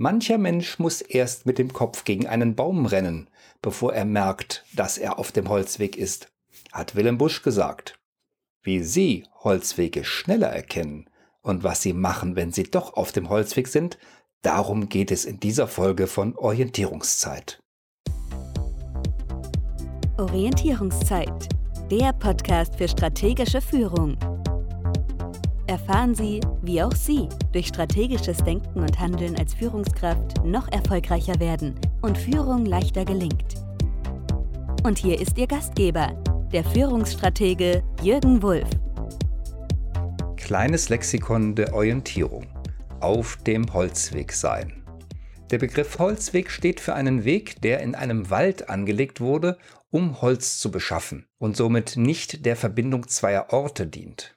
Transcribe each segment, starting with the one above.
Mancher Mensch muss erst mit dem Kopf gegen einen Baum rennen, bevor er merkt, dass er auf dem Holzweg ist, hat Willem Busch gesagt. Wie Sie Holzwege schneller erkennen und was Sie machen, wenn Sie doch auf dem Holzweg sind, darum geht es in dieser Folge von Orientierungszeit. Orientierungszeit, der Podcast für strategische Führung. Erfahren Sie, wie auch Sie durch strategisches Denken und Handeln als Führungskraft noch erfolgreicher werden und Führung leichter gelingt. Und hier ist Ihr Gastgeber, der Führungsstratege Jürgen Wulff. Kleines Lexikon der Orientierung. Auf dem Holzweg sein. Der Begriff Holzweg steht für einen Weg, der in einem Wald angelegt wurde, um Holz zu beschaffen und somit nicht der Verbindung zweier Orte dient.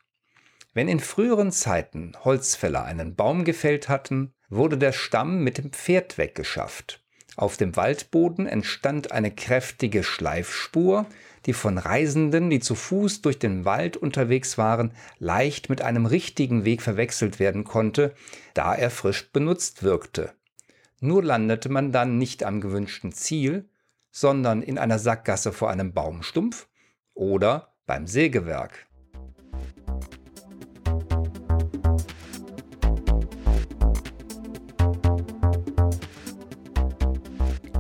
Wenn in früheren Zeiten Holzfäller einen Baum gefällt hatten, wurde der Stamm mit dem Pferd weggeschafft. Auf dem Waldboden entstand eine kräftige Schleifspur, die von Reisenden, die zu Fuß durch den Wald unterwegs waren, leicht mit einem richtigen Weg verwechselt werden konnte, da er frisch benutzt wirkte. Nur landete man dann nicht am gewünschten Ziel, sondern in einer Sackgasse vor einem Baumstumpf oder beim Sägewerk.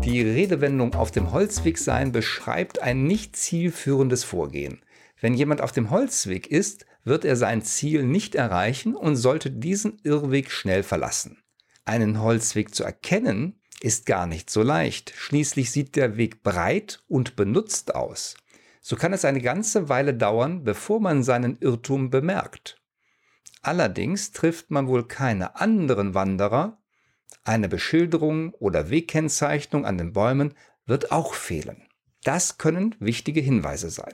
Die Redewendung auf dem Holzweg sein beschreibt ein nicht zielführendes Vorgehen. Wenn jemand auf dem Holzweg ist, wird er sein Ziel nicht erreichen und sollte diesen Irrweg schnell verlassen. Einen Holzweg zu erkennen ist gar nicht so leicht. Schließlich sieht der Weg breit und benutzt aus. So kann es eine ganze Weile dauern, bevor man seinen Irrtum bemerkt. Allerdings trifft man wohl keine anderen Wanderer, eine Beschilderung oder Wegkennzeichnung an den Bäumen wird auch fehlen. Das können wichtige Hinweise sein.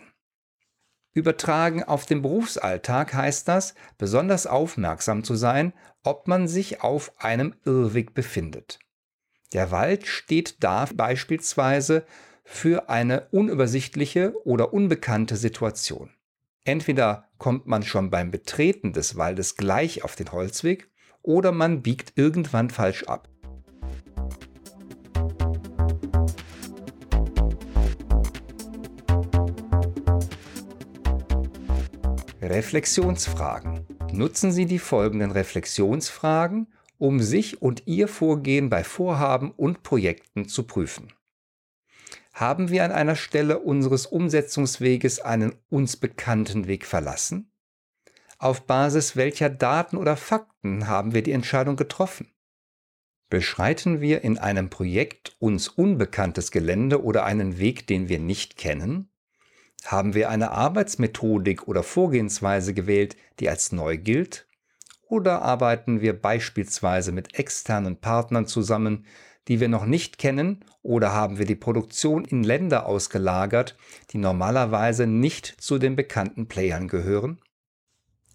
Übertragen auf den Berufsalltag heißt das, besonders aufmerksam zu sein, ob man sich auf einem Irrweg befindet. Der Wald steht da beispielsweise für eine unübersichtliche oder unbekannte Situation. Entweder kommt man schon beim Betreten des Waldes gleich auf den Holzweg oder man biegt irgendwann falsch ab. Reflexionsfragen. Nutzen Sie die folgenden Reflexionsfragen, um sich und Ihr Vorgehen bei Vorhaben und Projekten zu prüfen. Haben wir an einer Stelle unseres Umsetzungsweges einen uns bekannten Weg verlassen? Auf Basis welcher Daten oder Fakten haben wir die Entscheidung getroffen? Beschreiten wir in einem Projekt uns unbekanntes Gelände oder einen Weg, den wir nicht kennen? Haben wir eine Arbeitsmethodik oder Vorgehensweise gewählt, die als neu gilt? Oder arbeiten wir beispielsweise mit externen Partnern zusammen, die wir noch nicht kennen? Oder haben wir die Produktion in Länder ausgelagert, die normalerweise nicht zu den bekannten Playern gehören?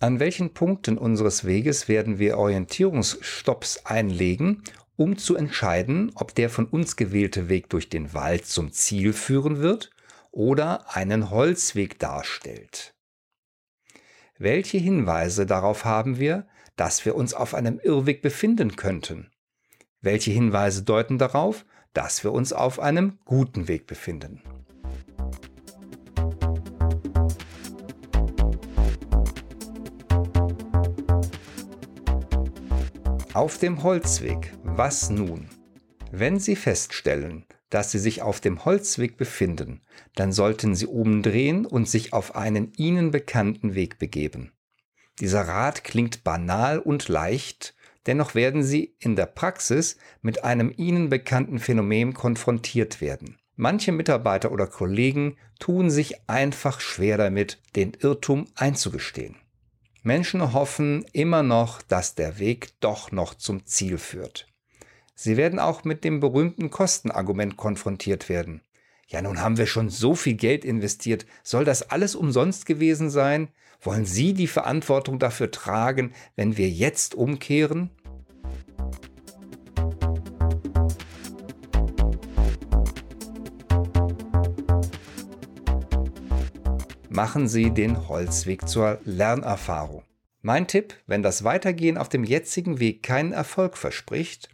An welchen Punkten unseres Weges werden wir Orientierungsstopps einlegen, um zu entscheiden, ob der von uns gewählte Weg durch den Wald zum Ziel führen wird oder einen Holzweg darstellt? Welche Hinweise darauf haben wir, dass wir uns auf einem Irrweg befinden könnten? Welche Hinweise deuten darauf, dass wir uns auf einem guten Weg befinden? Auf dem Holzweg, was nun? Wenn Sie feststellen, dass Sie sich auf dem Holzweg befinden, dann sollten Sie umdrehen und sich auf einen Ihnen bekannten Weg begeben. Dieser Rat klingt banal und leicht, dennoch werden Sie in der Praxis mit einem Ihnen bekannten Phänomen konfrontiert werden. Manche Mitarbeiter oder Kollegen tun sich einfach schwer damit, den Irrtum einzugestehen. Menschen hoffen immer noch, dass der Weg doch noch zum Ziel führt. Sie werden auch mit dem berühmten Kostenargument konfrontiert werden. Ja, nun haben wir schon so viel Geld investiert. Soll das alles umsonst gewesen sein? Wollen Sie die Verantwortung dafür tragen, wenn wir jetzt umkehren? Machen Sie den Holzweg zur Lernerfahrung. Mein Tipp, wenn das Weitergehen auf dem jetzigen Weg keinen Erfolg verspricht,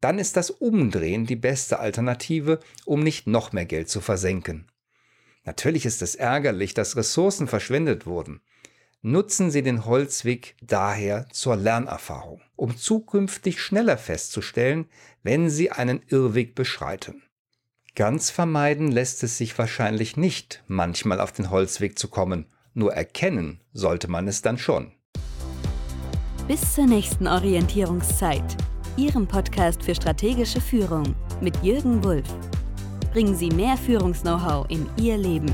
dann ist das Umdrehen die beste Alternative, um nicht noch mehr Geld zu versenken. Natürlich ist es ärgerlich, dass Ressourcen verschwendet wurden. Nutzen Sie den Holzweg daher zur Lernerfahrung, um zukünftig schneller festzustellen, wenn Sie einen Irrweg beschreiten. Ganz vermeiden lässt es sich wahrscheinlich nicht, manchmal auf den Holzweg zu kommen, nur erkennen sollte man es dann schon. Bis zur nächsten Orientierungszeit. Ihrem Podcast für strategische Führung mit Jürgen Wulff. Bringen Sie mehr Führungs-Know-how in Ihr Leben.